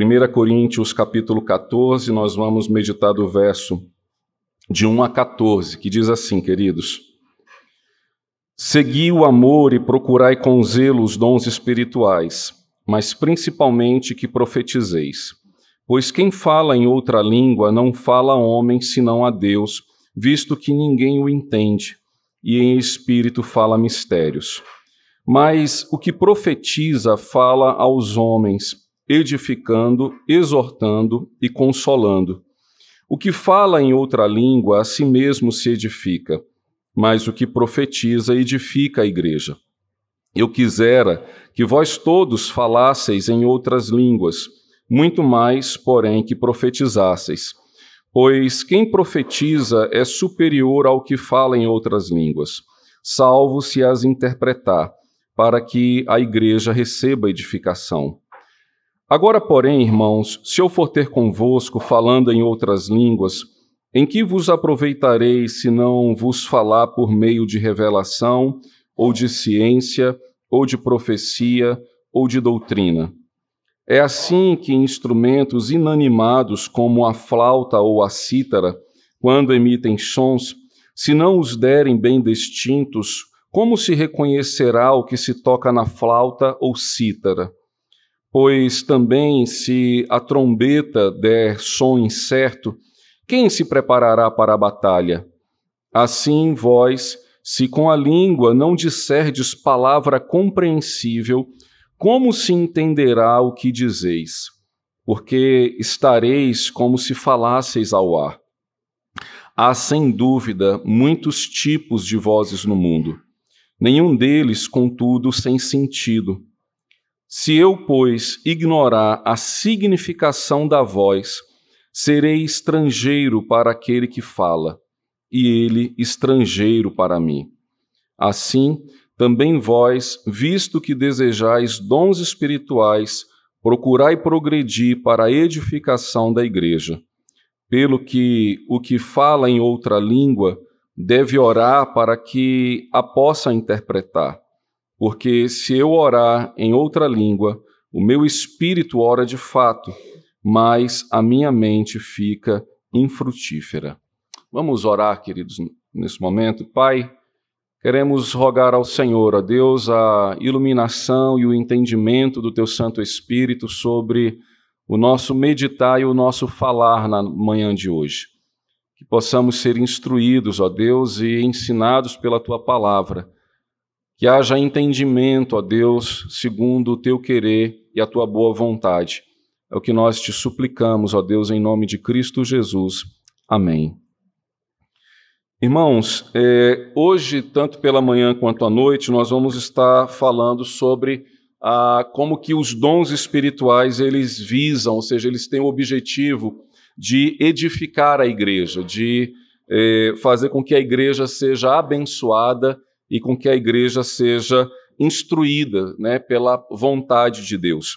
1 Coríntios capítulo 14, nós vamos meditar do verso de 1 a 14, que diz assim, queridos: Segui o amor e procurai com zelo os dons espirituais, mas principalmente que profetizeis. Pois quem fala em outra língua não fala a homem senão a Deus, visto que ninguém o entende, e em espírito fala mistérios. Mas o que profetiza fala aos homens, edificando, exortando e consolando. O que fala em outra língua a si mesmo se edifica, mas o que profetiza edifica a igreja. Eu quisera que vós todos falasseis em outras línguas, muito mais, porém, que profetizasseis. Pois quem profetiza é superior ao que fala em outras línguas, salvo se as interpretar, para que a igreja receba edificação. Agora, porém, irmãos, se eu for ter convosco falando em outras línguas, em que vos aproveitarei se não vos falar por meio de revelação, ou de ciência, ou de profecia, ou de doutrina? É assim que instrumentos inanimados como a flauta ou a cítara, quando emitem sons, se não os derem bem distintos, como se reconhecerá o que se toca na flauta ou cítara? Pois também, se a trombeta der som incerto, quem se preparará para a batalha? Assim, vós, se com a língua não disserdes palavra compreensível, como se entenderá o que dizeis? Porque estareis como se falasseis ao ar. Há, sem dúvida, muitos tipos de vozes no mundo, nenhum deles, contudo, sem sentido. Se eu, pois, ignorar a significação da voz, serei estrangeiro para aquele que fala, e ele estrangeiro para mim. Assim, também vós, visto que desejais dons espirituais, procurai progredir para a edificação da igreja. Pelo que o que fala em outra língua deve orar para que a possa interpretar porque se eu orar em outra língua, o meu espírito ora de fato, mas a minha mente fica infrutífera. Vamos orar, queridos, nesse momento. Pai, queremos rogar ao Senhor, a Deus, a iluminação e o entendimento do Teu Santo Espírito sobre o nosso meditar e o nosso falar na manhã de hoje. Que possamos ser instruídos, ó Deus, e ensinados pela Tua palavra que haja entendimento, ó Deus, segundo o teu querer e a tua boa vontade. É o que nós te suplicamos, ó Deus, em nome de Cristo Jesus. Amém. Irmãos, é, hoje, tanto pela manhã quanto à noite, nós vamos estar falando sobre a, como que os dons espirituais eles visam, ou seja, eles têm o objetivo de edificar a igreja, de é, fazer com que a igreja seja abençoada e com que a igreja seja instruída né, pela vontade de Deus.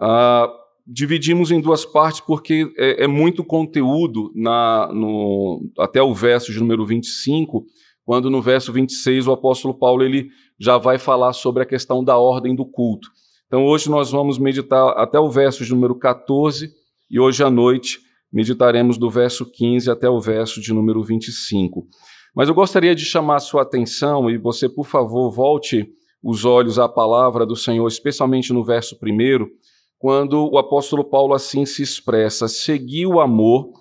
Ah, dividimos em duas partes porque é, é muito conteúdo na, no, até o verso de número 25, quando no verso 26 o apóstolo Paulo ele já vai falar sobre a questão da ordem do culto. Então hoje nós vamos meditar até o verso de número 14 e hoje à noite meditaremos do verso 15 até o verso de número 25. Mas eu gostaria de chamar a sua atenção e você, por favor, volte os olhos à palavra do Senhor, especialmente no verso primeiro, quando o apóstolo Paulo assim se expressa: segui o amor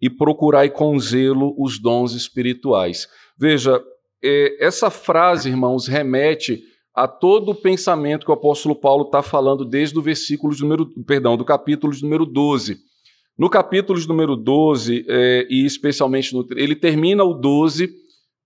e procurai com zelo os dons espirituais. Veja, é, essa frase, irmãos, remete a todo o pensamento que o apóstolo Paulo está falando desde o versículo número, perdão, do capítulo número 12. No capítulo número 12, é, e especialmente no. Ele termina o 12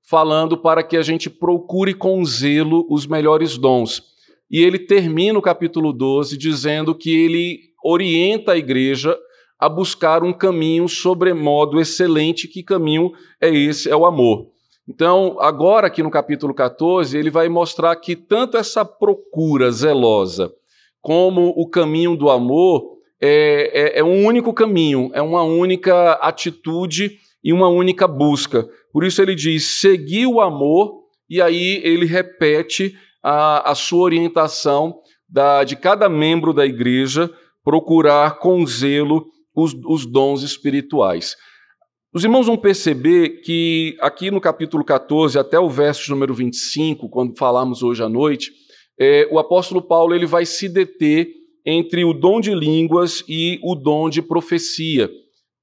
falando para que a gente procure com zelo os melhores dons. E ele termina o capítulo 12 dizendo que ele orienta a igreja a buscar um caminho sobremodo excelente. Que caminho é esse? É o amor. Então, agora aqui no capítulo 14, ele vai mostrar que tanto essa procura zelosa como o caminho do amor é, é, é um único caminho, é uma única atitude e uma única busca. Por isso ele diz: seguir o amor, e aí ele repete a, a sua orientação da, de cada membro da igreja procurar com zelo os, os dons espirituais. Os irmãos vão perceber que aqui no capítulo 14, até o verso número 25, quando falamos hoje à noite, é, o apóstolo Paulo ele vai se deter entre o dom de línguas e o dom de profecia.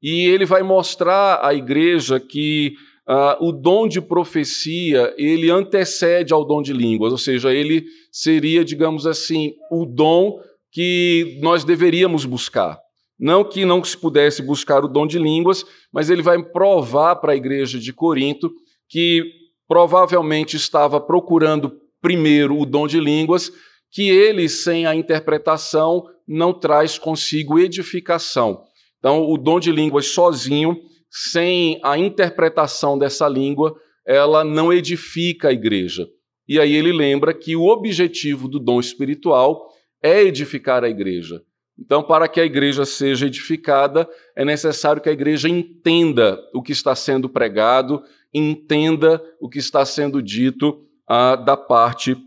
E ele vai mostrar à igreja que uh, o dom de profecia ele antecede ao dom de línguas, ou seja, ele seria, digamos assim, o dom que nós deveríamos buscar. Não que não se pudesse buscar o dom de línguas, mas ele vai provar para a igreja de Corinto que provavelmente estava procurando primeiro o dom de línguas, que ele, sem a interpretação, não traz consigo edificação. Então, o dom de línguas sozinho, sem a interpretação dessa língua, ela não edifica a igreja. E aí ele lembra que o objetivo do dom espiritual é edificar a igreja. Então, para que a igreja seja edificada, é necessário que a igreja entenda o que está sendo pregado, entenda o que está sendo dito ah, da parte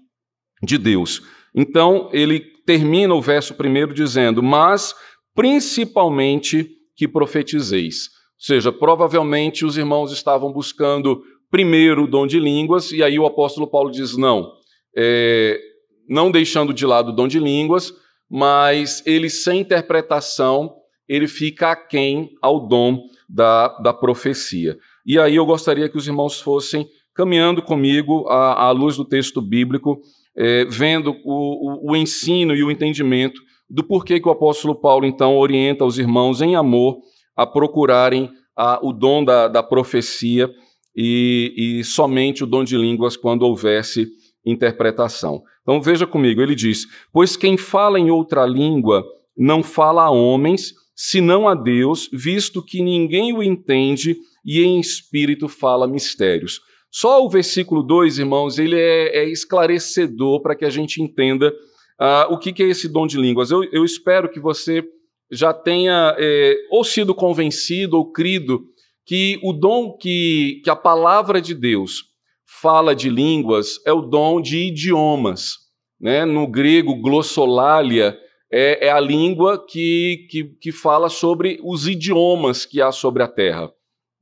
de Deus. Então, ele termina o verso primeiro dizendo: Mas principalmente que profetizeis. Ou seja, provavelmente os irmãos estavam buscando primeiro o dom de línguas, e aí o apóstolo Paulo diz: não, é, não deixando de lado o dom de línguas, mas ele sem interpretação, ele fica aquém ao dom da, da profecia. E aí eu gostaria que os irmãos fossem caminhando comigo à, à luz do texto bíblico, é, vendo o, o, o ensino e o entendimento do porquê que o apóstolo Paulo, então, orienta os irmãos em amor a procurarem a, o dom da, da profecia e, e, somente o dom de línguas quando houvesse interpretação. Então veja comigo, ele diz: Pois quem fala em outra língua não fala a homens, senão a Deus, visto que ninguém o entende e em espírito fala mistérios. Só o versículo 2, irmãos, ele é, é esclarecedor para que a gente entenda uh, o que, que, é esse dom de línguas. Eu, eu espero que você já tenha é, ou sido convencido ou crido que o dom que, que a palavra de Deus fala de línguas é o dom de idiomas. Né? No grego, glossolalia é, é a língua que, que, que fala sobre os idiomas que há sobre a terra.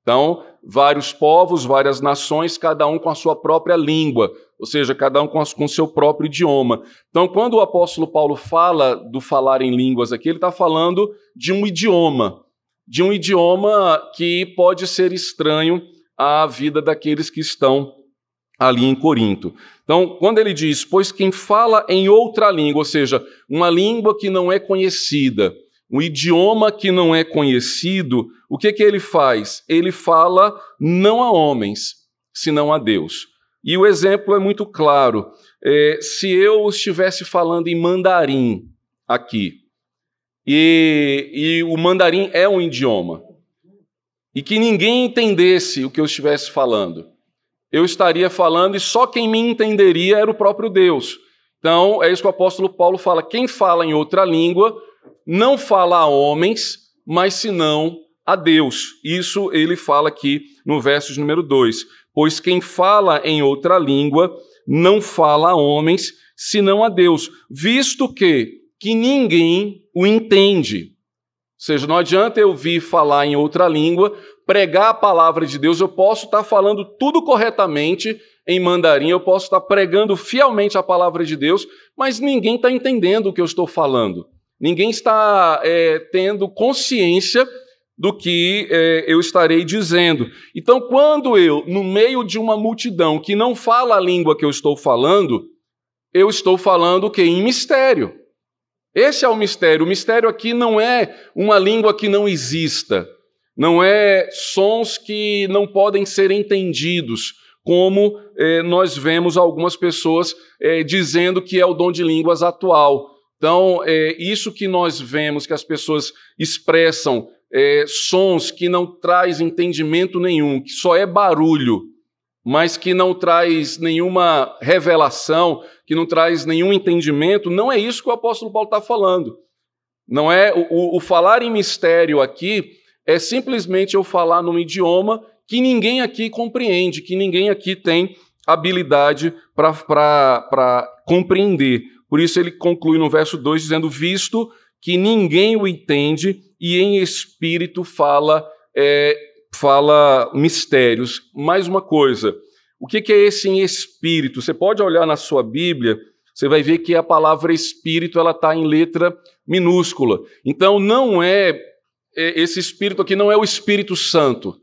Então, vários povos, várias nações, cada um com a sua própria língua, ou seja, cada um com o seu próprio idioma. Então, quando o apóstolo Paulo fala do falar em línguas aqui, ele está falando de um idioma, de um idioma que pode ser estranho à vida daqueles que estão ali em Corinto. Então, quando ele diz, pois quem fala em outra língua, ou seja, uma língua que não é conhecida, um idioma que não é conhecido, o que, que ele faz? Ele fala não a homens, senão a Deus. E o exemplo é muito claro. É, se eu estivesse falando em mandarim aqui, e, e o mandarim é um idioma, e que ninguém entendesse o que eu estivesse falando, eu estaria falando e só quem me entenderia era o próprio Deus. Então, é isso que o apóstolo Paulo fala: quem fala em outra língua não fala a homens, mas senão a Deus. Isso ele fala aqui no verso número 2. Pois quem fala em outra língua não fala a homens, senão a Deus, visto que, que ninguém o entende. Ou seja, não adianta eu vir falar em outra língua, pregar a palavra de Deus, eu posso estar falando tudo corretamente em mandarim, eu posso estar pregando fielmente a palavra de Deus, mas ninguém está entendendo o que eu estou falando. Ninguém está é, tendo consciência do que é, eu estarei dizendo. Então, quando eu, no meio de uma multidão que não fala a língua que eu estou falando, eu estou falando o que? Em mistério. Esse é o mistério. O mistério aqui não é uma língua que não exista não é sons que não podem ser entendidos, como eh, nós vemos algumas pessoas eh, dizendo que é o dom de línguas atual. Então, é isso que nós vemos que as pessoas expressam é, sons que não traz entendimento nenhum, que só é barulho, mas que não traz nenhuma revelação, que não traz nenhum entendimento, não é isso que o apóstolo Paulo está falando. Não é o, o falar em mistério aqui é simplesmente eu falar num idioma que ninguém aqui compreende, que ninguém aqui tem habilidade para compreender. Por isso ele conclui no verso 2 dizendo: Visto que ninguém o entende e em espírito fala, é, fala mistérios. Mais uma coisa, o que, é esse em espírito? Você pode olhar na sua Bíblia, você vai ver que a palavra espírito ela está em letra minúscula. Então não é, é esse espírito aqui não é o Espírito Santo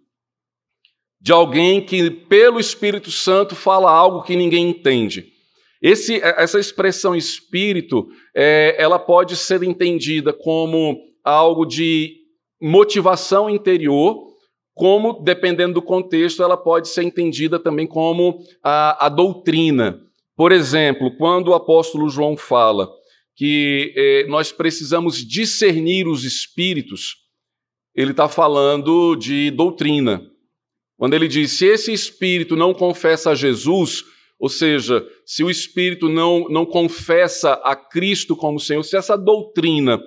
de alguém que pelo Espírito Santo fala algo que ninguém entende. Esse, essa expressão espírito, é, ela pode ser entendida como algo de motivação interior, como, dependendo do contexto, ela pode ser entendida também como a, a doutrina. Por exemplo, quando o apóstolo João fala que eh, nós precisamos discernir os espíritos, ele está falando de doutrina. Quando ele diz: se esse espírito não confessa a Jesus, ou seja, se o espírito não, não confessa a Cristo como Senhor, se essa doutrina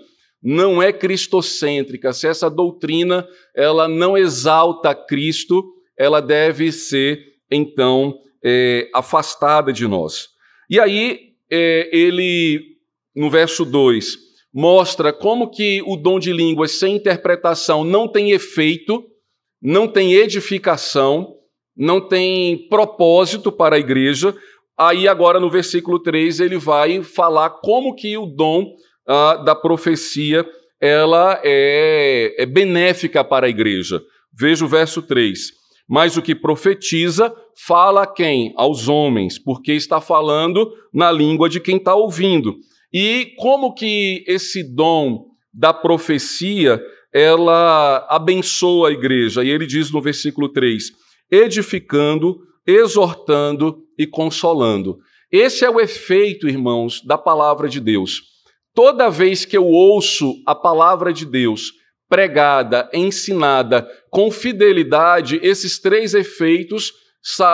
não é cristocêntrica, se essa doutrina ela não exalta Cristo, ela deve ser então é, afastada de nós. E aí é, ele, no verso 2, mostra como que o dom de línguas sem interpretação não tem efeito, não tem edificação, não tem propósito para a igreja. Aí agora no versículo 3 ele vai falar como que o dom ah, da profecia ela é, é benéfica para a igreja. Veja o verso 3. Mas o que profetiza, fala a quem? Aos homens, porque está falando na língua de quem está ouvindo. E como que esse dom da profecia ela abençoa a igreja. E ele diz no versículo 3: edificando, exortando e consolando. Esse é o efeito, irmãos, da palavra de Deus. Toda vez que eu ouço a palavra de Deus pregada, ensinada com fidelidade, esses três efeitos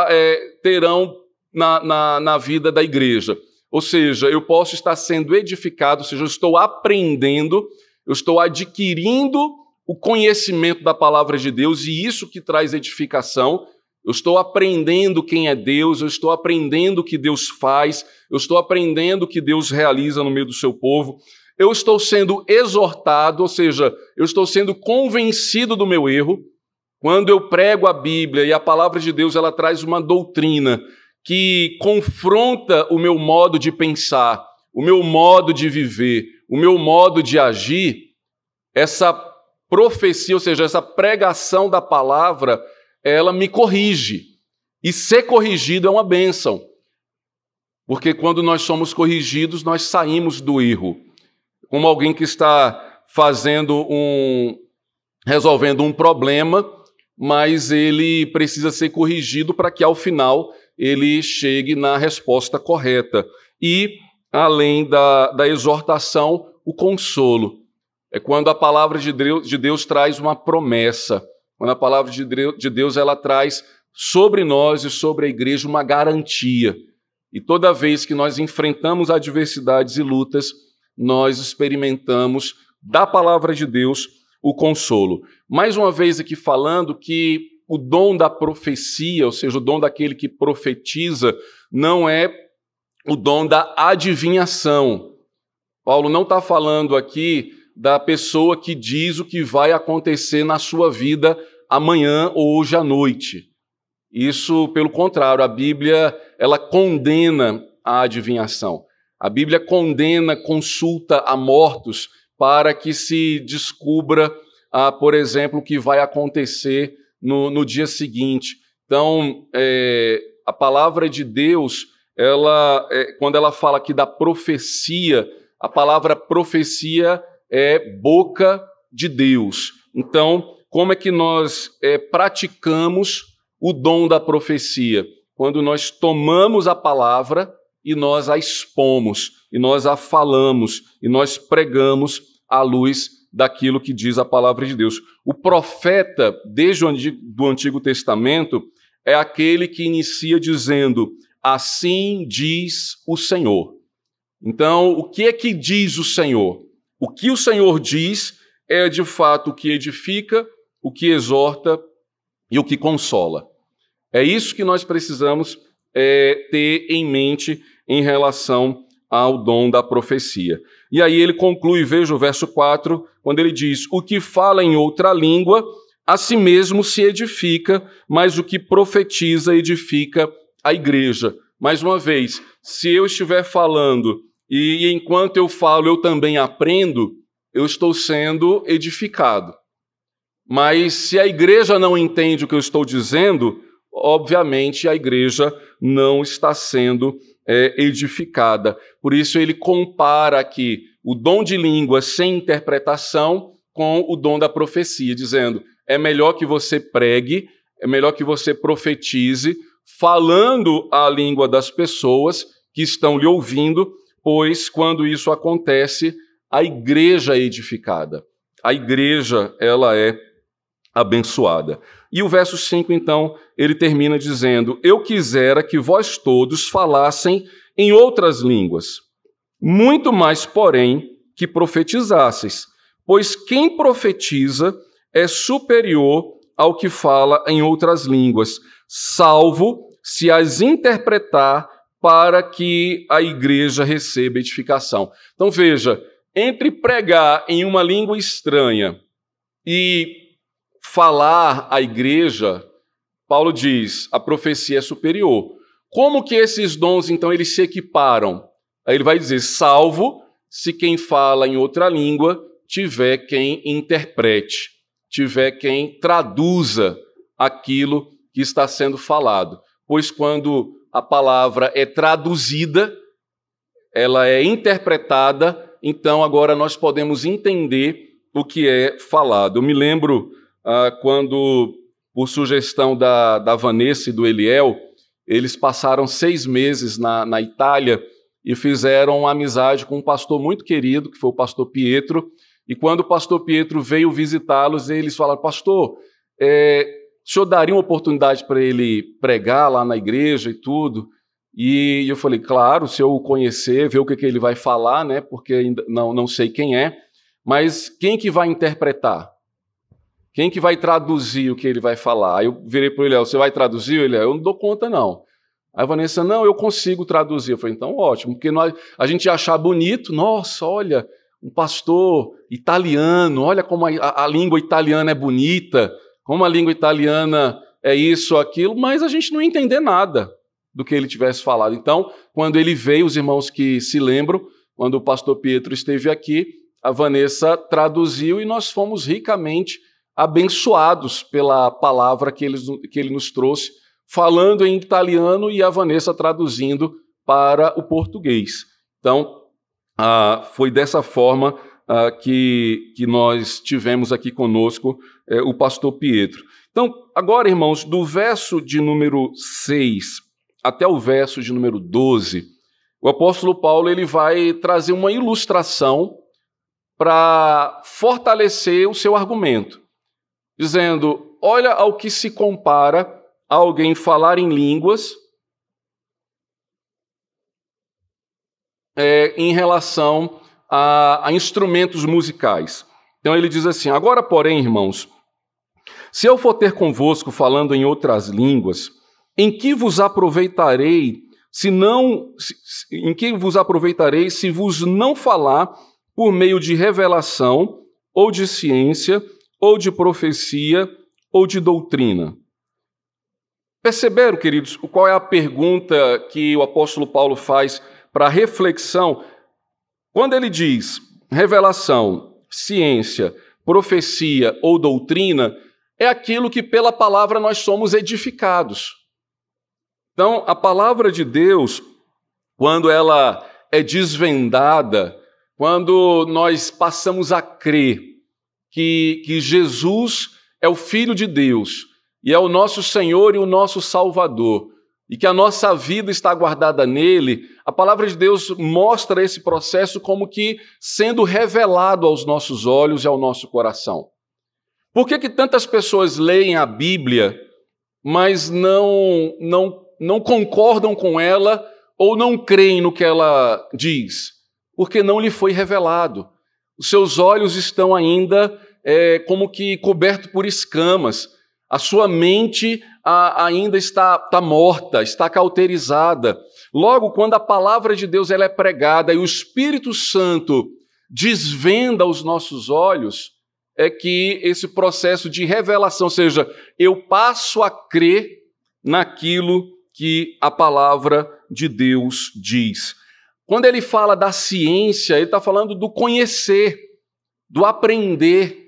é, terão na, na, na vida da igreja. Ou seja, eu posso estar sendo edificado, ou seja, eu estou aprendendo eu estou adquirindo o conhecimento da palavra de Deus e isso que traz edificação. Eu estou aprendendo quem é Deus, eu estou aprendendo o que Deus faz, eu estou aprendendo o que Deus realiza no meio do seu povo. Eu estou sendo exortado, ou seja, eu estou sendo convencido do meu erro. Quando eu prego a Bíblia e a palavra de Deus, ela traz uma doutrina que confronta o meu modo de pensar, o meu modo de viver, o meu modo de agir, essa profecia, ou seja, essa pregação da palavra, ela me corrige. E ser corrigido é uma bênção. Porque quando nós somos corrigidos, nós saímos do erro. Como alguém que está fazendo um. resolvendo um problema, mas ele precisa ser corrigido para que ao final ele chegue na resposta correta. E além da, da exortação, o consolo. É quando a palavra de Deus, de Deus traz uma promessa, quando a palavra de Deus, de Deus ela traz sobre nós e sobre a igreja uma garantia. E toda vez que nós enfrentamos adversidades e lutas, nós experimentamos da palavra de Deus o consolo. Mais uma vez aqui falando que o dom da profecia, ou seja, o dom daquele que profetiza, não é o dom da adivinhação. Paulo não está falando aqui da pessoa que diz o que vai acontecer na sua vida amanhã ou hoje à noite. Isso, pelo contrário, a Bíblia ela condena a adivinhação. A Bíblia condena consulta a mortos para que se descubra, ah, por exemplo, o que vai acontecer no, no dia seguinte. Então, é, a palavra de Deus ela, é, quando ela fala aqui da profecia, a palavra profecia é boca de Deus. Então, como é que nós é, praticamos o dom da profecia? Quando nós tomamos a palavra e nós a expomos, e nós a falamos, e nós pregamos à luz daquilo que diz a palavra de Deus. O profeta, desde o Antigo, Antigo Testamento, é aquele que inicia dizendo: assim diz o Senhor. Então, o que é que diz o Senhor? O que o Senhor diz é de fato o que edifica, o que exorta e o que consola. É isso que nós precisamos é, ter em mente em relação ao dom da profecia. E aí ele conclui, veja o verso 4, quando ele diz: O que fala em outra língua, a si mesmo se edifica, mas o que profetiza edifica a igreja. Mais uma vez, se eu estiver falando e enquanto eu falo eu também aprendo, eu estou sendo edificado. Mas se a igreja não entende o que eu estou dizendo, obviamente a igreja não está sendo é, edificada. Por isso ele compara aqui o dom de língua sem interpretação com o dom da profecia, dizendo: é melhor que você pregue, é melhor que você profetize, falando a língua das pessoas que estão lhe ouvindo, pois quando isso acontece, a igreja é edificada. A igreja, ela é abençoada. E o verso 5, então, ele termina dizendo: Eu quisera que vós todos falassem em outras línguas, muito mais, porém, que profetizasseis, pois quem profetiza é superior ao que fala em outras línguas, salvo se as interpretar para que a igreja receba edificação. Então veja, entre pregar em uma língua estranha e falar à igreja, Paulo diz, a profecia é superior. Como que esses dons então eles se equiparam? Aí ele vai dizer: salvo se quem fala em outra língua tiver quem interprete, tiver quem traduza aquilo que está sendo falado. Pois quando a palavra é traduzida, ela é interpretada, então agora nós podemos entender o que é falado. Eu me lembro ah, quando, por sugestão da, da Vanessa e do Eliel, eles passaram seis meses na, na Itália e fizeram uma amizade com um pastor muito querido, que foi o pastor Pietro. E quando o pastor Pietro veio visitá-los, eles falaram: Pastor, é, o senhor daria uma oportunidade para ele pregar lá na igreja e tudo? E eu falei: Claro, se eu o conhecer, ver o que, que ele vai falar, né? Porque ainda não, não sei quem é. Mas quem que vai interpretar? Quem que vai traduzir o que ele vai falar? Aí eu virei para ele, você vai traduzir? Ele, eu não dou conta não. Aí a Vanessa, não, eu consigo traduzir. Eu falei, então ótimo, porque nós, a gente ia achar bonito, nossa, olha, um pastor italiano, olha como a, a, a língua italiana é bonita, como a língua italiana é isso, aquilo, mas a gente não ia entender nada do que ele tivesse falado. Então, quando ele veio, os irmãos que se lembram, quando o pastor Pietro esteve aqui, a Vanessa traduziu e nós fomos ricamente abençoados pela palavra que ele, que ele nos trouxe, falando em italiano e a Vanessa traduzindo para o português. Então, ah, foi dessa forma ah, que, que nós tivemos aqui conosco eh, o pastor Pietro. Então, agora, irmãos, do verso de número 6 até o verso de número 12, o apóstolo Paulo ele vai trazer uma ilustração para fortalecer o seu argumento dizendo: Olha ao que se compara alguém falar em línguas é, em relação a, a instrumentos musicais. Então ele diz assim: Agora, porém, irmãos, se eu for ter convosco falando em outras línguas, em que vos aproveitarei se não se, em que vos aproveitarei se vos não falar por meio de revelação ou de ciência ou de profecia, ou de doutrina. Perceberam, queridos, qual é a pergunta que o apóstolo Paulo faz para reflexão? Quando ele diz revelação, ciência, profecia ou doutrina, é aquilo que pela palavra nós somos edificados. Então, a palavra de Deus, quando ela é desvendada, quando nós passamos a crer que, que Jesus é o Filho de Deus e é o nosso Senhor e o nosso Salvador, e que a nossa vida está guardada nele, a palavra de Deus mostra esse processo como que sendo revelado aos nossos olhos e ao nosso coração. Por que, que tantas pessoas leem a Bíblia, mas não, não, não concordam com ela ou não creem no que ela diz? Porque não lhe foi revelado. Os seus olhos estão ainda é, como que coberto por escamas. A sua mente a, ainda está, está morta, está cauterizada. Logo, quando a palavra de Deus ela é pregada e o Espírito Santo desvenda os nossos olhos, é que esse processo de revelação, ou seja, eu passo a crer naquilo que a palavra de Deus diz. Quando ele fala da ciência, ele está falando do conhecer, do aprender,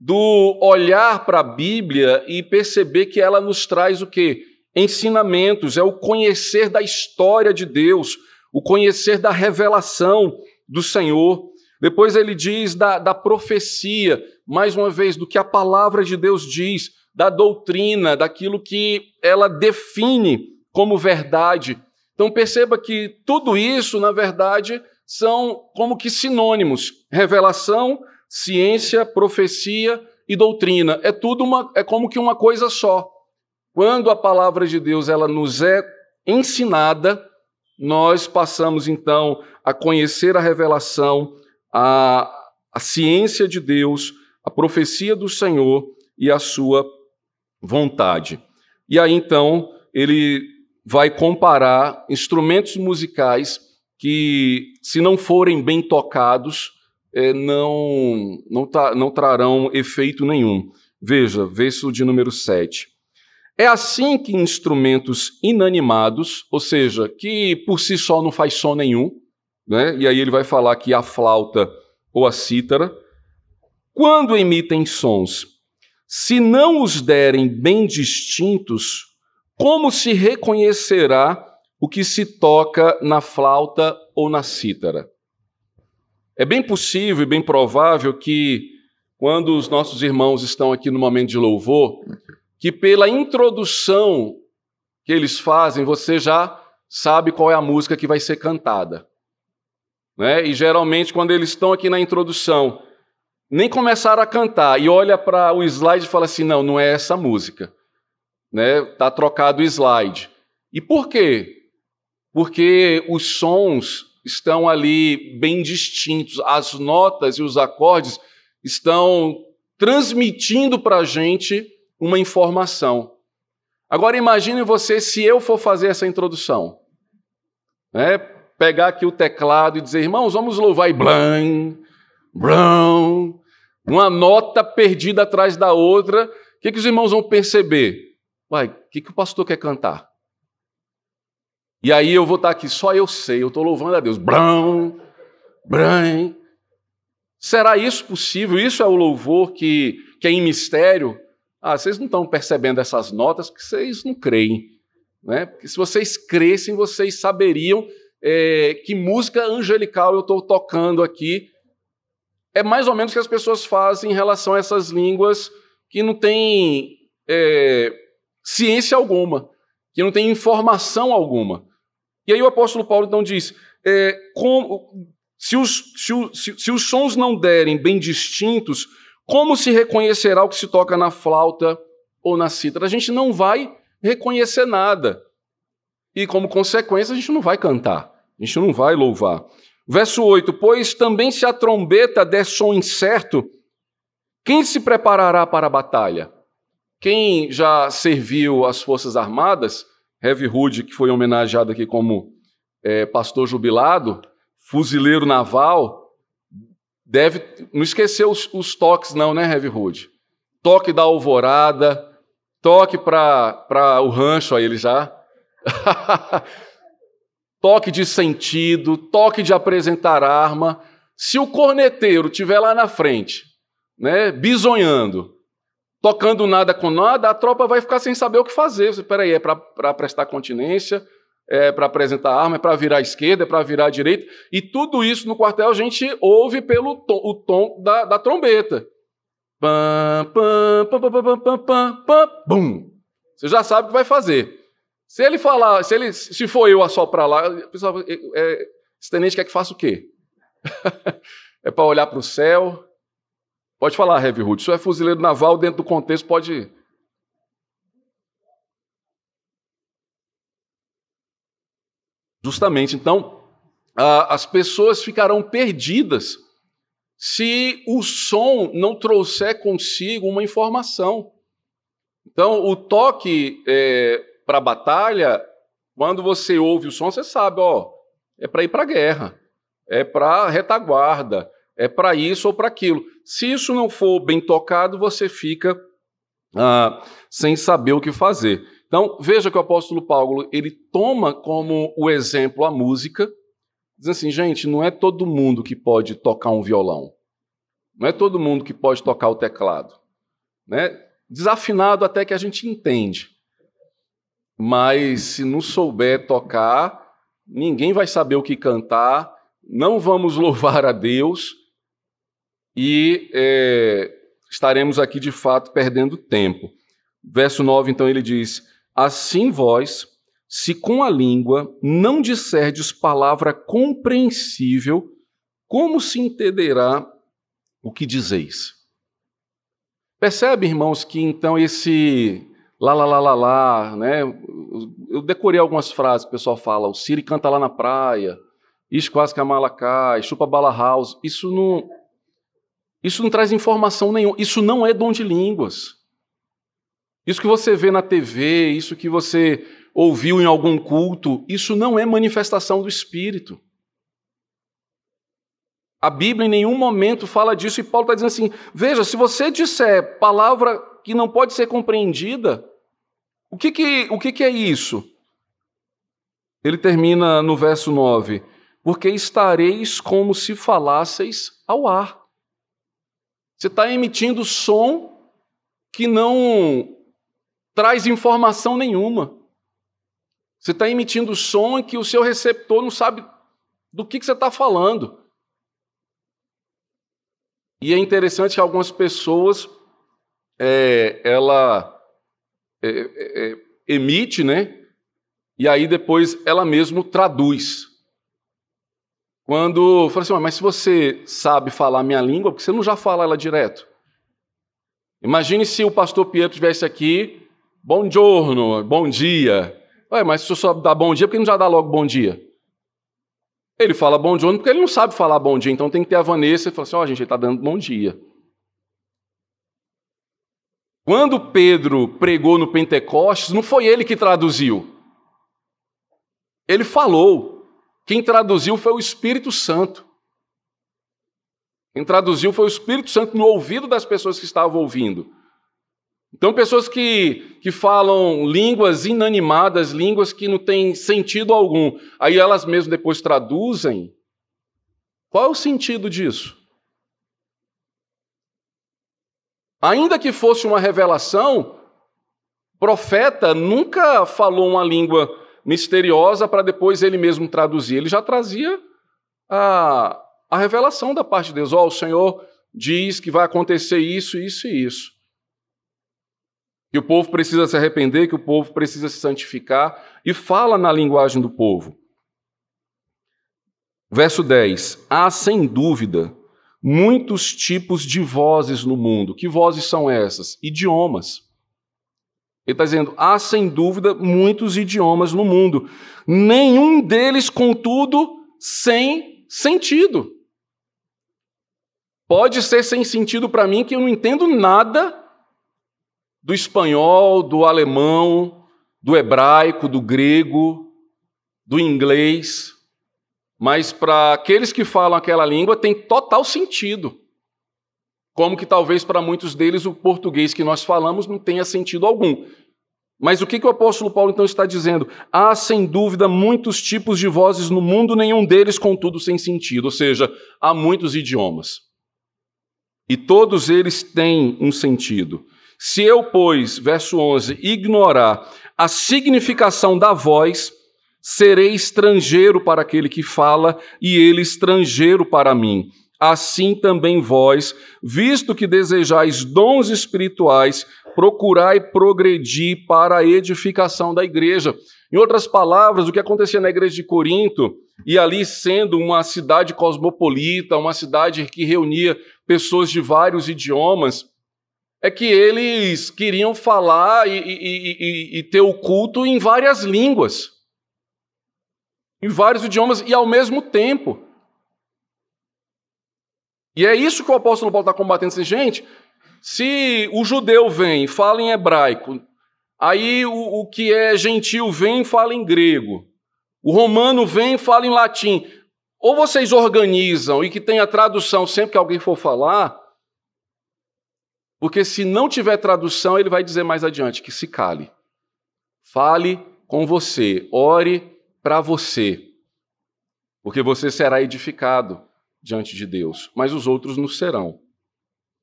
do olhar para a Bíblia e perceber que ela nos traz o quê? Ensinamentos, é o conhecer da história de Deus, o conhecer da revelação do Senhor. Depois ele diz da, da profecia, mais uma vez, do que a palavra de Deus diz, da doutrina, daquilo que ela define como verdade. Então perceba que tudo isso, na verdade, são como que sinônimos: revelação, ciência, profecia e doutrina. É tudo uma, é como que uma coisa só. Quando a palavra de Deus ela nos é ensinada, nós passamos então a conhecer a revelação, a, a ciência de Deus, a profecia do Senhor e a sua vontade. E aí então ele vai comparar instrumentos musicais que, se não forem bem tocados, é, não, não, tá, não trarão efeito nenhum. Veja, verso de número 7. É assim que instrumentos inanimados, ou seja, que por si só não faz som nenhum, né? e aí ele vai falar que a flauta ou a cítara, quando emitem sons, se não os derem bem distintos, como se reconhecerá o que se toca na flauta ou na cítara? É bem possível e bem provável que, quando os nossos irmãos estão aqui no momento de louvor, que pela introdução que eles fazem, você já sabe qual é a música que vai ser cantada. Né? E geralmente, quando eles estão aqui na introdução, nem começaram a cantar e olha para o slide e fala assim: não, não é essa música. Né? Tá trocado o slide. E por quê? Porque os sons estão ali bem distintos, as notas e os acordes estão transmitindo para a gente uma informação. Agora imagine você se eu for fazer essa introdução. Né? Pegar aqui o teclado e dizer, irmãos, vamos louvar e blam, blam, uma nota perdida atrás da outra. O que, que os irmãos vão perceber? Uai, o que, que o pastor quer cantar? E aí eu vou estar aqui, só eu sei, eu estou louvando a Deus. Bram, bram. Será isso possível? Isso é o louvor que, que é em mistério? Ah, vocês não estão percebendo essas notas porque vocês não creem. Né? Porque se vocês crescem, vocês saberiam é, que música angelical eu estou tocando aqui. É mais ou menos o que as pessoas fazem em relação a essas línguas que não têm é, ciência alguma, que não têm informação alguma. E aí o apóstolo Paulo então diz: é, se, os, se, se, se os sons não derem bem distintos, como se reconhecerá o que se toca na flauta ou na cítara? A gente não vai reconhecer nada. E como consequência, a gente não vai cantar, a gente não vai louvar. Verso 8: Pois também se a trombeta der som incerto, quem se preparará para a batalha? Quem já serviu as Forças Armadas Heavy Hood, que foi homenageado aqui como é, pastor jubilado, fuzileiro naval, deve não esquecer os, os toques, não, né, Heavy Hood? Toque da alvorada, toque para o rancho, aí ele já. toque de sentido, toque de apresentar arma. Se o corneteiro estiver lá na frente, né, bisonhando, tocando nada com nada, a tropa vai ficar sem saber o que fazer. Você, peraí, é para prestar continência, é para apresentar arma, é para virar à esquerda, é para virar à direita. E tudo isso no quartel a gente ouve pelo tom, o tom da, da trombeta. Pam, pam, pam, pam, pam, pam, pam, pam, bum. Você já sabe o que vai fazer. Se ele falar, se, ele, se for eu assoprar lá, o pessoal, é, é, esse tenente quer que faça o quê? é para olhar para o céu, Pode falar, Heavy Hood. Isso é fuzileiro naval, dentro do contexto pode. Justamente, então, as pessoas ficarão perdidas se o som não trouxer consigo uma informação. Então, o toque é, para a batalha Quando você ouve o som, você sabe, ó, é para ir para a guerra, é para retaguarda, é para isso ou para aquilo. Se isso não for bem tocado, você fica ah, sem saber o que fazer. Então, veja que o apóstolo Paulo, ele toma como o exemplo a música, diz assim, gente, não é todo mundo que pode tocar um violão. Não é todo mundo que pode tocar o teclado. Né? Desafinado até que a gente entende. Mas se não souber tocar, ninguém vai saber o que cantar, não vamos louvar a Deus e é, estaremos aqui de fato perdendo tempo. Verso 9, então, ele diz: Assim vós, se com a língua não disserdes palavra compreensível, como se entenderá o que dizeis? Percebe, irmãos, que então esse lá, lá, lá, lá, lá, né? Eu decorei algumas frases que o pessoal fala, o Siri canta lá na praia, isso quase que a mala cai, chupa bala house. Isso não, isso não traz informação nenhuma. Isso não é dom de línguas. Isso que você vê na TV, isso que você ouviu em algum culto, isso não é manifestação do Espírito. A Bíblia em nenhum momento fala disso, e Paulo está dizendo assim: veja, se você disser palavra que não pode ser compreendida, o que, que, o que, que é isso? Ele termina no verso 9: Porque estareis como se falasseis ao ar. Você está emitindo som que não traz informação nenhuma. Você está emitindo som que o seu receptor não sabe do que, que você está falando. E é interessante que algumas pessoas, é, ela é, é, é, emite, né? E aí depois ela mesmo traduz. Quando fala assim, mas se você sabe falar a minha língua, por que você não já fala ela direto? Imagine se o pastor Pietro estivesse aqui Bom giorno, bom dia. Ué, mas se o senhor só dá bom dia, por que não já dá logo bom dia? Ele fala bom dia porque ele não sabe falar bom dia, então tem que ter a Vanessa e falar assim: ó, oh, gente, ele está dando bom dia. Quando Pedro pregou no Pentecostes, não foi ele que traduziu. Ele falou. Quem traduziu foi o Espírito Santo. Quem traduziu foi o Espírito Santo no ouvido das pessoas que estavam ouvindo. Então, pessoas que, que falam línguas inanimadas, línguas que não têm sentido algum, aí elas mesmas depois traduzem. Qual é o sentido disso? Ainda que fosse uma revelação, profeta nunca falou uma língua misteriosa para depois ele mesmo traduzir. Ele já trazia a, a revelação da parte de Deus. Oh, o Senhor diz que vai acontecer isso, isso e isso que o povo precisa se arrepender, que o povo precisa se santificar, e fala na linguagem do povo. Verso 10: Há sem dúvida muitos tipos de vozes no mundo. Que vozes são essas? Idiomas. Ele está dizendo: há sem dúvida muitos idiomas no mundo, nenhum deles, contudo, sem sentido. Pode ser sem sentido para mim que eu não entendo nada do espanhol, do alemão, do hebraico, do grego, do inglês, mas para aqueles que falam aquela língua tem total sentido. Como que talvez para muitos deles o português que nós falamos não tenha sentido algum. Mas o que, que o apóstolo Paulo então está dizendo? Há sem dúvida muitos tipos de vozes no mundo, nenhum deles, contudo, sem sentido. Ou seja, há muitos idiomas. E todos eles têm um sentido. Se eu, pois, verso 11, ignorar a significação da voz, serei estrangeiro para aquele que fala e ele estrangeiro para mim. Assim também vós, visto que desejais dons espirituais, procurai progredir para a edificação da igreja. Em outras palavras, o que acontecia na igreja de Corinto, e ali sendo uma cidade cosmopolita, uma cidade que reunia pessoas de vários idiomas, é que eles queriam falar e, e, e, e, ter o culto em várias línguas, em vários idiomas e ao mesmo tempo. E é isso que o apóstolo Paulo está combatendo. Assim, gente, se o judeu vem e fala em hebraico, Aí o, o que é gentil vem e fala em grego. O romano vem e fala em latim. Ou vocês organizam e que tenha tradução sempre que alguém for falar, porque se não tiver tradução, ele vai dizer mais adiante que se cale. Fale com você, ore para você, porque você será edificado diante de Deus, mas os outros não serão.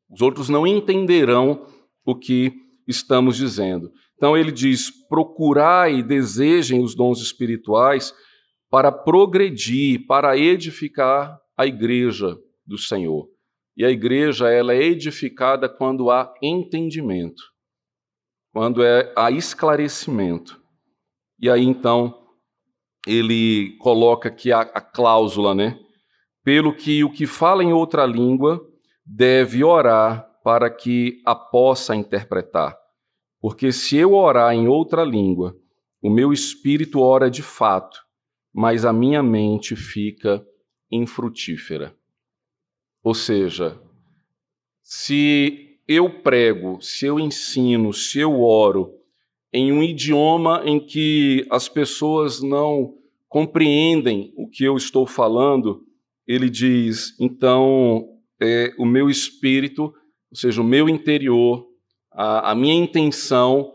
Os outros não entenderão o que estamos dizendo. Então ele diz: procurai e desejem os dons espirituais para progredir, para edificar a igreja do Senhor. E a igreja ela é edificada quando há entendimento, quando é, há esclarecimento. E aí então ele coloca aqui a, a cláusula, né? Pelo que o que fala em outra língua deve orar para que a possa interpretar. Porque se eu orar em outra língua, o meu espírito ora de fato, mas a minha mente fica infrutífera. Ou seja, se eu prego, se eu ensino, se eu oro em um idioma em que as pessoas não compreendem o que eu estou falando, ele diz: então é, o meu espírito, ou seja, o meu interior, a, a minha intenção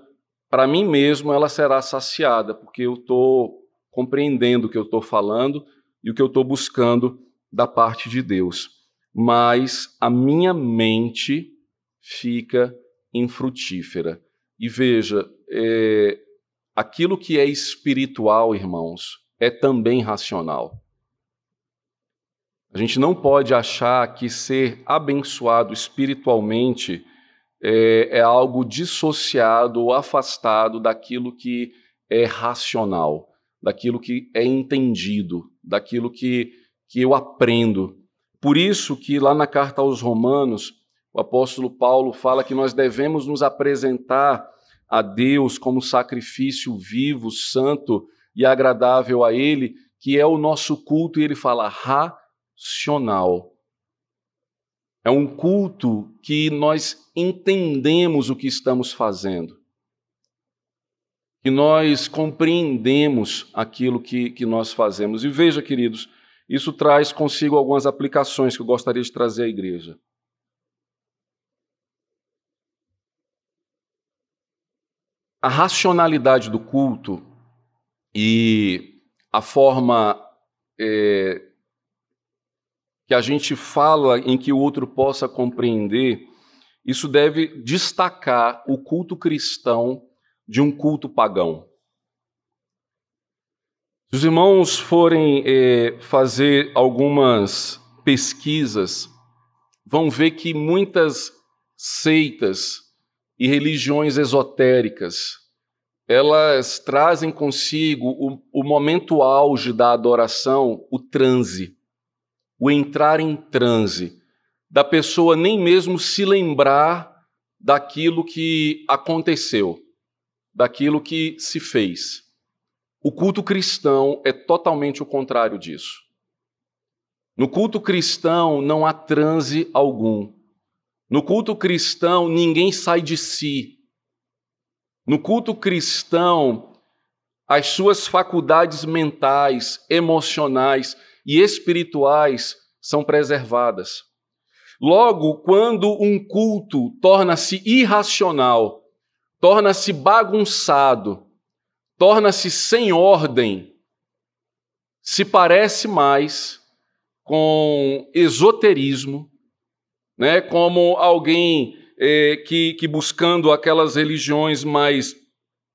para mim mesmo, ela será saciada, porque eu estou compreendendo o que eu estou falando e o que eu estou buscando da parte de Deus. Mas a minha mente fica infrutífera. E veja, é, aquilo que é espiritual, irmãos, é também racional. A gente não pode achar que ser abençoado espiritualmente é, é algo dissociado ou afastado daquilo que é racional, daquilo que é entendido, daquilo que, que eu aprendo. Por isso que lá na carta aos Romanos, o apóstolo Paulo fala que nós devemos nos apresentar a Deus como sacrifício vivo, santo e agradável a Ele, que é o nosso culto, e ele fala racional. É um culto que nós entendemos o que estamos fazendo, que nós compreendemos aquilo que, que nós fazemos. E veja, queridos, isso traz consigo algumas aplicações que eu gostaria de trazer à igreja. A racionalidade do culto e a forma é, que a gente fala em que o outro possa compreender, isso deve destacar o culto cristão de um culto pagão. Se os irmãos forem é, fazer algumas pesquisas, vão ver que muitas seitas e religiões esotéricas, elas trazem consigo o, o momento auge da adoração, o transe, o entrar em transe, da pessoa nem mesmo se lembrar daquilo que aconteceu, daquilo que se fez. O culto cristão é totalmente o contrário disso. No culto cristão não há transe algum. No culto cristão, ninguém sai de si. No culto cristão, as suas faculdades mentais, emocionais e espirituais são preservadas. Logo, quando um culto torna-se irracional, torna-se bagunçado, torna-se sem ordem, se parece mais com esoterismo né, como alguém é, que, que buscando aquelas religiões mais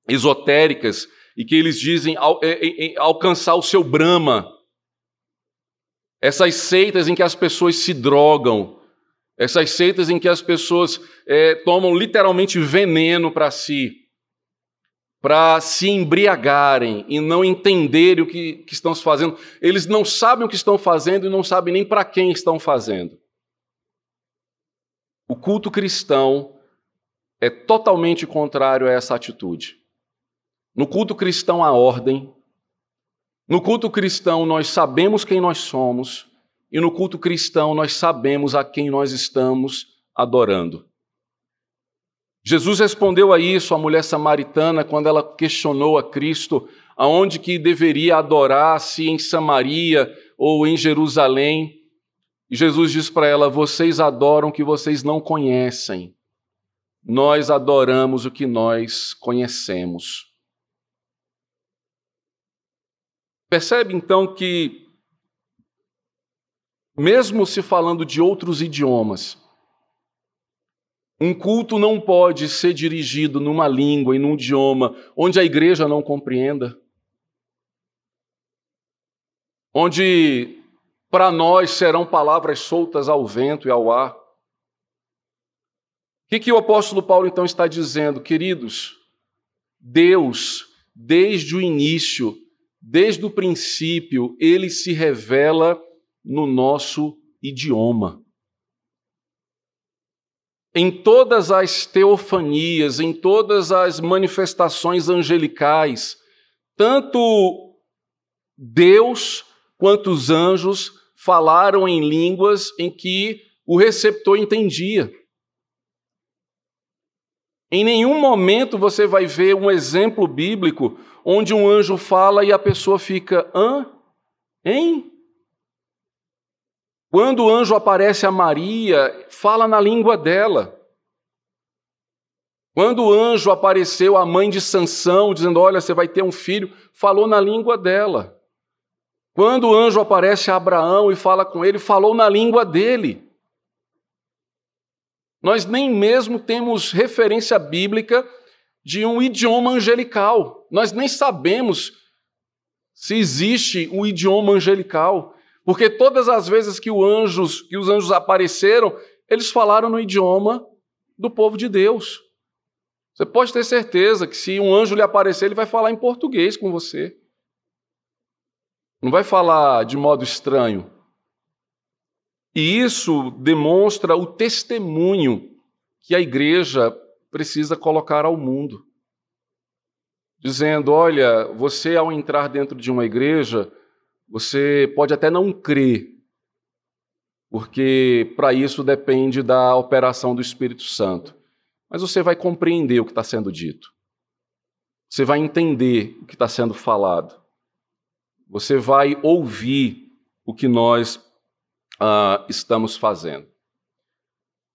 esotéricas e que eles dizem al, é, é, alcançar o seu Brahma. Essas seitas em que as pessoas se drogam, essas seitas em que as pessoas tomam literalmente veneno para si, para se embriagarem e não entenderem o que, que estão fazendo. Eles não sabem o que estão fazendo e não sabem nem para quem estão fazendo. O culto cristão é totalmente contrário a essa atitude. No culto cristão há ordem. No culto cristão nós sabemos quem nós somos. E no culto cristão nós sabemos a quem nós estamos adorando. Jesus respondeu a isso à mulher samaritana quando ela questionou a Cristo aonde que deveria adorar, se em Samaria ou em Jerusalém. E Jesus diz para ela: Vocês adoram o que vocês não conhecem. Nós adoramos o que nós conhecemos. Percebe então que, mesmo se falando de outros idiomas, um culto não pode ser dirigido numa língua e num idioma onde a igreja não compreenda. Onde para nós serão palavras soltas ao vento e ao ar. O que, que o apóstolo Paulo então está dizendo? Queridos, Deus, desde o início, desde o princípio, ele se revela no nosso idioma. Em todas as teofanias, em todas as manifestações angelicais, tanto Deus quanto os anjos falaram em línguas em que o receptor entendia. Em nenhum momento você vai ver um exemplo bíblico onde um anjo fala e a pessoa fica, hã? Hein? Quando o anjo aparece a Maria, fala na língua dela. Quando o anjo apareceu à mãe de Sansão, dizendo: Olha, você vai ter um filho, falou na língua dela. Quando o anjo aparece a Abraão e fala com ele, falou na língua dele. Nós nem mesmo temos referência bíblica de um idioma angelical. Nós nem sabemos se existe um idioma angelical, porque todas as vezes que, anjos, que os anjos apareceram, eles falaram no idioma do povo de Deus. Você pode ter certeza que se um anjo lhe aparecer, ele vai falar em português com você. Não vai falar de modo estranho. E isso demonstra o testemunho que a igreja precisa colocar ao mundo. Dizendo: olha, você ao entrar dentro de uma igreja, você pode até não crer, porque para isso depende da operação do Espírito Santo. Mas você vai compreender o que está sendo dito. Você vai entender o que está sendo falado. Você vai ouvir o que nós uh, estamos fazendo.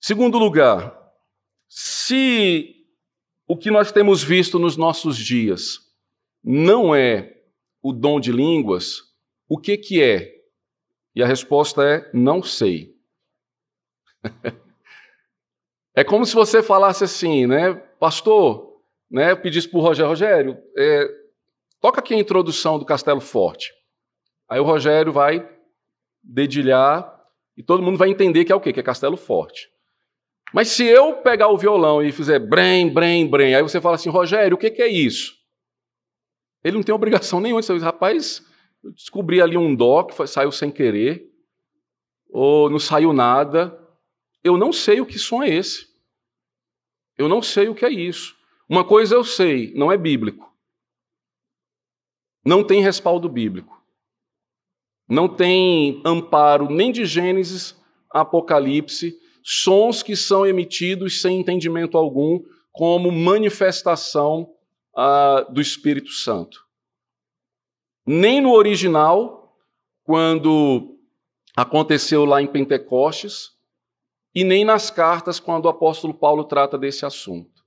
Segundo lugar, se o que nós temos visto nos nossos dias não é o dom de línguas, o que, que é? E a resposta é: não sei. é como se você falasse assim, né, pastor, né, pedisse para o Rogério: Rogério, é, toca aqui a introdução do Castelo Forte. Aí o Rogério vai dedilhar e todo mundo vai entender que é o quê? Que é Castelo Forte. Mas se eu pegar o violão e fizer brem, brem, brem, aí você fala assim, Rogério, o que, é isso? Ele não tem obrigação nenhuma de saber, rapaz, eu descobri ali um dó que foi, saiu sem querer, ou não saiu nada. Eu não sei o que som é esse. Eu não sei o que é isso. Uma coisa eu sei, não é bíblico. Não tem respaldo bíblico não tem amparo nem de Gênesis a Apocalipse, sons que são emitidos sem entendimento algum, como manifestação uh, do Espírito Santo. Nem no original, quando aconteceu lá em Pentecostes, e nem nas cartas, quando o apóstolo Paulo trata desse assunto.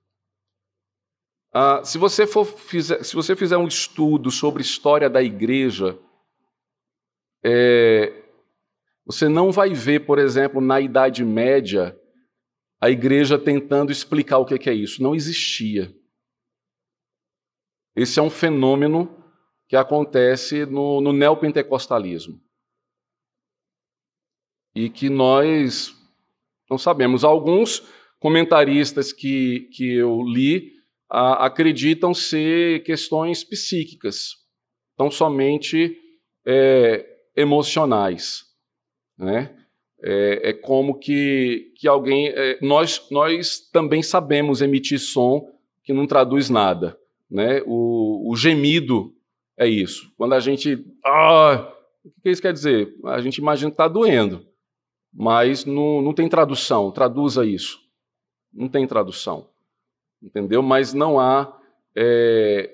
Uh, se, você for, fizer, se você fizer um estudo sobre história da igreja, é, você não vai ver, por exemplo, na Idade Média, a igreja tentando explicar o que é isso. Não existia. Esse é um fenômeno que acontece no, no neopentecostalismo. E que nós não sabemos. Alguns comentaristas que, que eu li a, acreditam ser questões psíquicas, tão somente é, emocionais. Né? É, é como que, que alguém. É, nós, nós também sabemos emitir som que não traduz nada. Né? O, o gemido é isso. Quando a gente. Ah, o que isso quer dizer? A gente imagina que está doendo, mas não, não tem tradução. Traduza isso. Não tem tradução. Entendeu? Mas não há, é,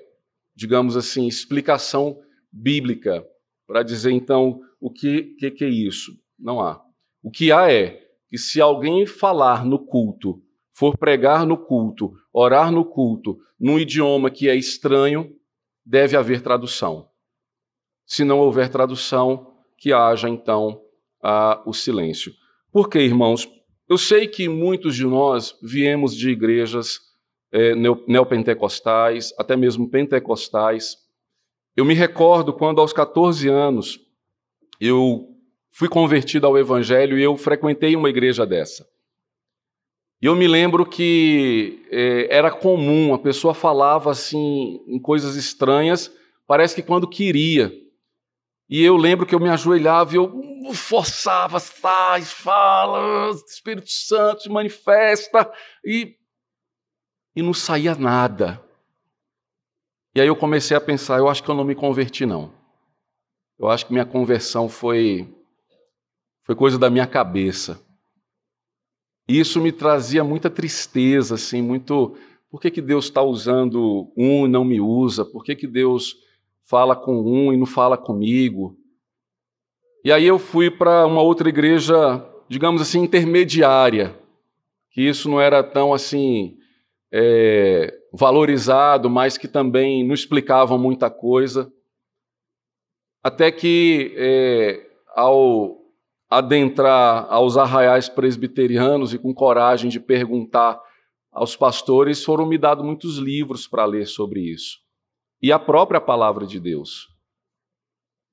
digamos assim, explicação bíblica para dizer então o que, que, que é isso. Não há. O que há é que se alguém falar no culto, for pregar no culto, orar no culto, num idioma que é estranho, deve haver tradução. Se não houver tradução, que haja então a, o silêncio. Por quê, irmãos? Eu sei que muitos de nós viemos de igrejas é, neopentecostais, até mesmo pentecostais. Eu me recordo quando, aos 14 anos, eu fui convertido ao Evangelho e eu frequentei uma igreja dessa. E eu me lembro que é, era comum, a pessoa falava assim em coisas estranhas, parece que quando queria. E eu lembro que eu me ajoelhava e eu forçava, sai, fala, Espírito Santo se manifesta, e, e não saía nada. E aí eu comecei a pensar, eu acho que eu não me converti não. Eu acho que minha conversão foi foi coisa da minha cabeça. E isso me trazia muita tristeza, assim, muito. Por que, que Deus está usando um e não me usa? Por que, que Deus fala com um e não fala comigo? E aí eu fui para uma outra igreja, digamos assim, intermediária, que isso não era tão assim é, valorizado, mas que também não explicavam muita coisa. Até que, é, ao adentrar aos arraiais presbiterianos e com coragem de perguntar aos pastores, foram me dados muitos livros para ler sobre isso. E a própria palavra de Deus.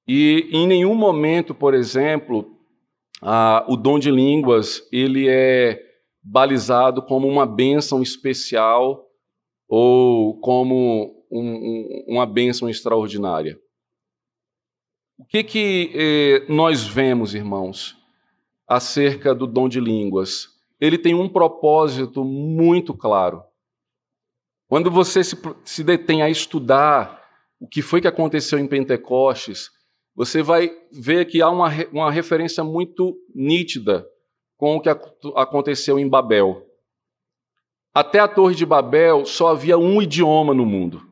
E em nenhum momento, por exemplo, a, o dom de línguas ele é balizado como uma bênção especial ou como um, um, uma bênção extraordinária. O que, que eh, nós vemos, irmãos, acerca do dom de línguas? Ele tem um propósito muito claro. Quando você se, se detém a estudar o que foi que aconteceu em Pentecostes, você vai ver que há uma, uma referência muito nítida com o que aconteceu em Babel. Até a Torre de Babel só havia um idioma no mundo.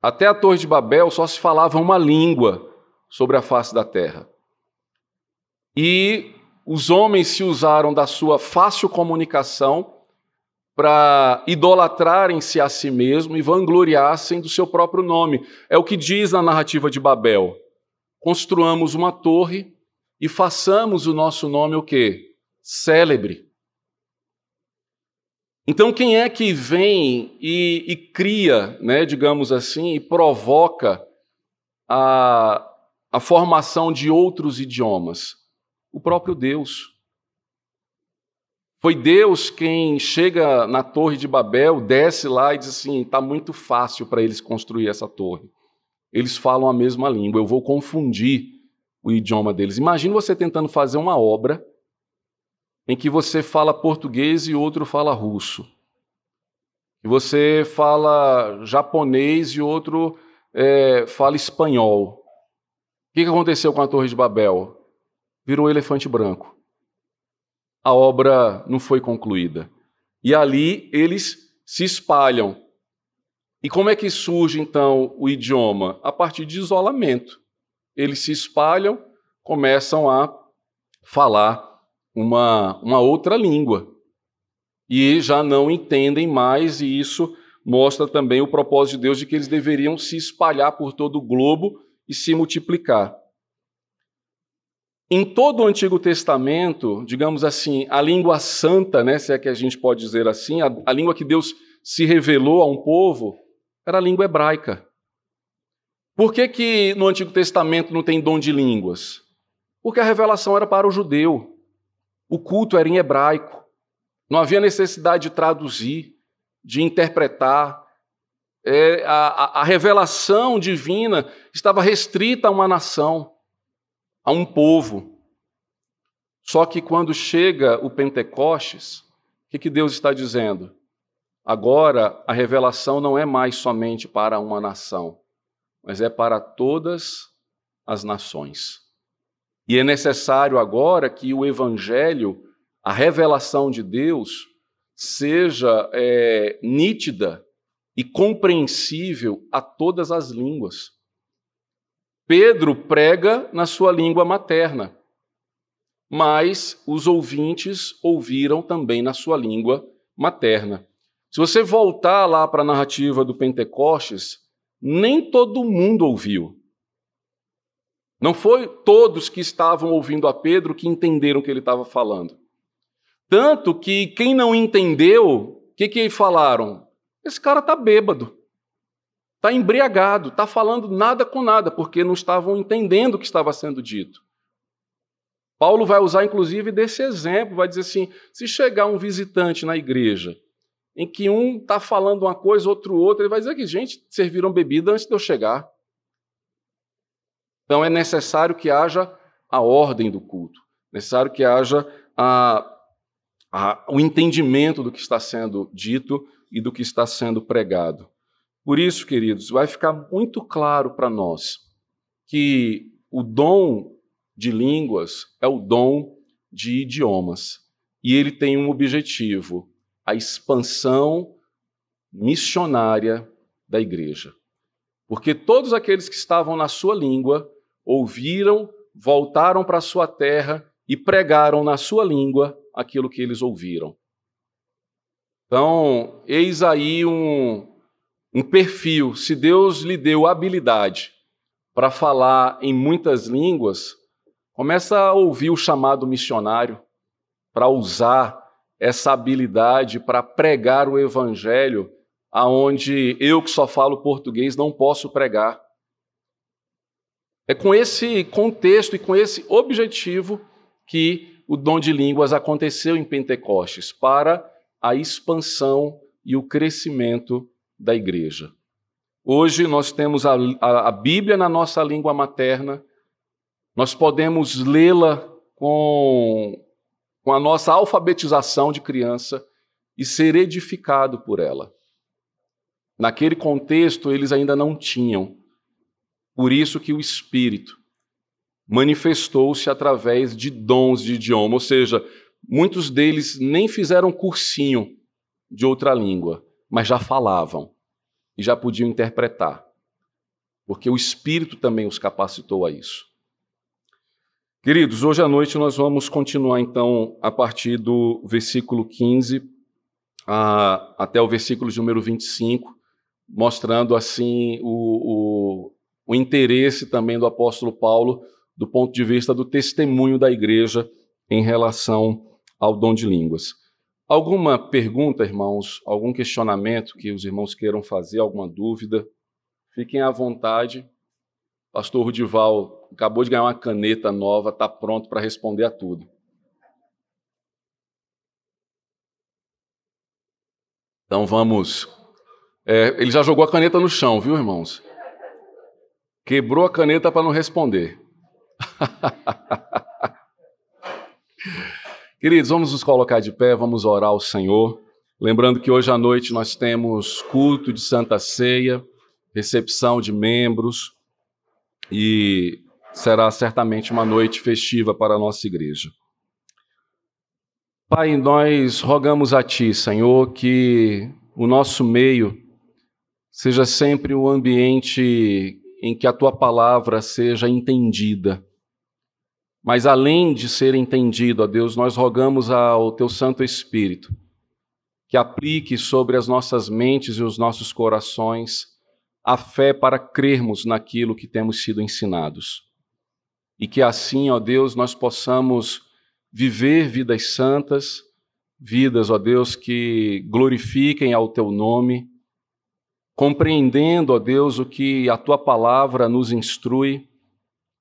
Até a Torre de Babel só se falava uma língua sobre a face da terra. E os homens se usaram da sua fácil comunicação para idolatrarem-se a si mesmo e vangloriassem do seu próprio nome. É o que diz na narrativa de Babel. Construamos uma torre e façamos o nosso nome o quê? Célebre. Então, quem é que vem e, e cria, né, digamos assim, e provoca a, a formação de outros idiomas? O próprio Deus. Foi Deus quem chega na Torre de Babel, desce lá e diz assim: está muito fácil para eles construir essa torre. Eles falam a mesma língua, eu vou confundir o idioma deles. Imagina você tentando fazer uma obra em que você fala português e outro fala russo. E você fala japonês e outro é, fala espanhol. O que aconteceu com a Torre de Babel? Virou um elefante branco a obra não foi concluída. E ali eles se espalham. E como é que surge então o idioma? A partir de isolamento. Eles se espalham, começam a falar uma, uma outra língua. E já não entendem mais, e isso mostra também o propósito de Deus de que eles deveriam se espalhar por todo o globo e se multiplicar. Em todo o Antigo Testamento, digamos assim, a língua santa, né, se é que a gente pode dizer assim, a, a língua que Deus se revelou a um povo, era a língua hebraica. Por que, que no Antigo Testamento não tem dom de línguas? Porque a revelação era para o judeu. O culto era em hebraico. Não havia necessidade de traduzir, de interpretar. É, a, a revelação divina estava restrita a uma nação a um povo. Só que quando chega o Pentecostes, o que, que Deus está dizendo? Agora a revelação não é mais somente para uma nação, mas é para todas as nações. E é necessário agora que o Evangelho, a revelação de Deus, seja é, nítida e compreensível a todas as línguas. Pedro prega na sua língua materna, mas os ouvintes ouviram também na sua língua materna. Se você voltar lá para a narrativa do Pentecostes, nem todo mundo ouviu. Não foi todos que estavam ouvindo a Pedro que entenderam o que ele estava falando. Tanto que quem não entendeu, o que, que falaram? Esse cara está bêbado, está embriagado, está falando nada com nada, porque não estavam entendendo o que estava sendo dito. Paulo vai usar, inclusive, desse exemplo, vai dizer assim: se chegar um visitante na igreja, em que um está falando uma coisa, outro outra, ele vai dizer que, gente, serviram bebida antes de eu chegar. Então é necessário que haja a ordem do culto, necessário que haja a, a, o entendimento do que está sendo dito e do que está sendo pregado. Por isso, queridos, vai ficar muito claro para nós que o dom de línguas é o dom de idiomas e ele tem um objetivo: a expansão missionária da igreja. Porque todos aqueles que estavam na sua língua ouviram, voltaram para a sua terra e pregaram na sua língua aquilo que eles ouviram. Então, eis aí um, um perfil. Se Deus lhe deu habilidade para falar em muitas línguas, começa a ouvir o chamado missionário para usar essa habilidade para pregar o evangelho aonde eu que só falo português não posso pregar. É com esse contexto e com esse objetivo que o dom de línguas aconteceu em Pentecostes para a expansão e o crescimento da igreja. Hoje nós temos a, a, a Bíblia na nossa língua materna, nós podemos lê-la com, com a nossa alfabetização de criança e ser edificado por ela. Naquele contexto, eles ainda não tinham por isso que o Espírito manifestou-se através de dons de idioma, ou seja, muitos deles nem fizeram cursinho de outra língua, mas já falavam e já podiam interpretar, porque o Espírito também os capacitou a isso. Queridos, hoje à noite nós vamos continuar então a partir do versículo 15 a, até o versículo de número 25, mostrando assim o, o o interesse também do apóstolo Paulo do ponto de vista do testemunho da igreja em relação ao dom de línguas. Alguma pergunta, irmãos? Algum questionamento que os irmãos queiram fazer? Alguma dúvida? Fiquem à vontade. Pastor Rudival acabou de ganhar uma caneta nova, está pronto para responder a tudo. Então vamos. É, ele já jogou a caneta no chão, viu, irmãos? Quebrou a caneta para não responder. Queridos, vamos nos colocar de pé, vamos orar ao Senhor. Lembrando que hoje à noite nós temos culto de Santa Ceia, recepção de membros e será certamente uma noite festiva para a nossa igreja. Pai, nós rogamos a Ti, Senhor, que o nosso meio seja sempre um ambiente em que a tua palavra seja entendida. Mas além de ser entendido, ó Deus, nós rogamos ao teu Santo Espírito que aplique sobre as nossas mentes e os nossos corações a fé para crermos naquilo que temos sido ensinados. E que assim, ó Deus, nós possamos viver vidas santas, vidas, ó Deus, que glorifiquem ao teu nome compreendendo, ó Deus, o que a tua palavra nos instrui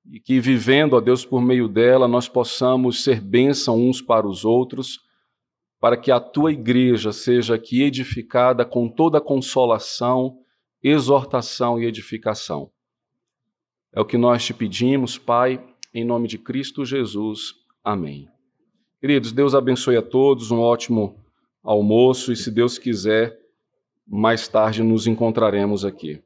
e que vivendo, ó Deus, por meio dela, nós possamos ser bênção uns para os outros, para que a tua igreja seja aqui edificada com toda consolação, exortação e edificação. É o que nós te pedimos, Pai, em nome de Cristo Jesus. Amém. Queridos, Deus abençoe a todos, um ótimo almoço e, se Deus quiser, mais tarde nos encontraremos aqui.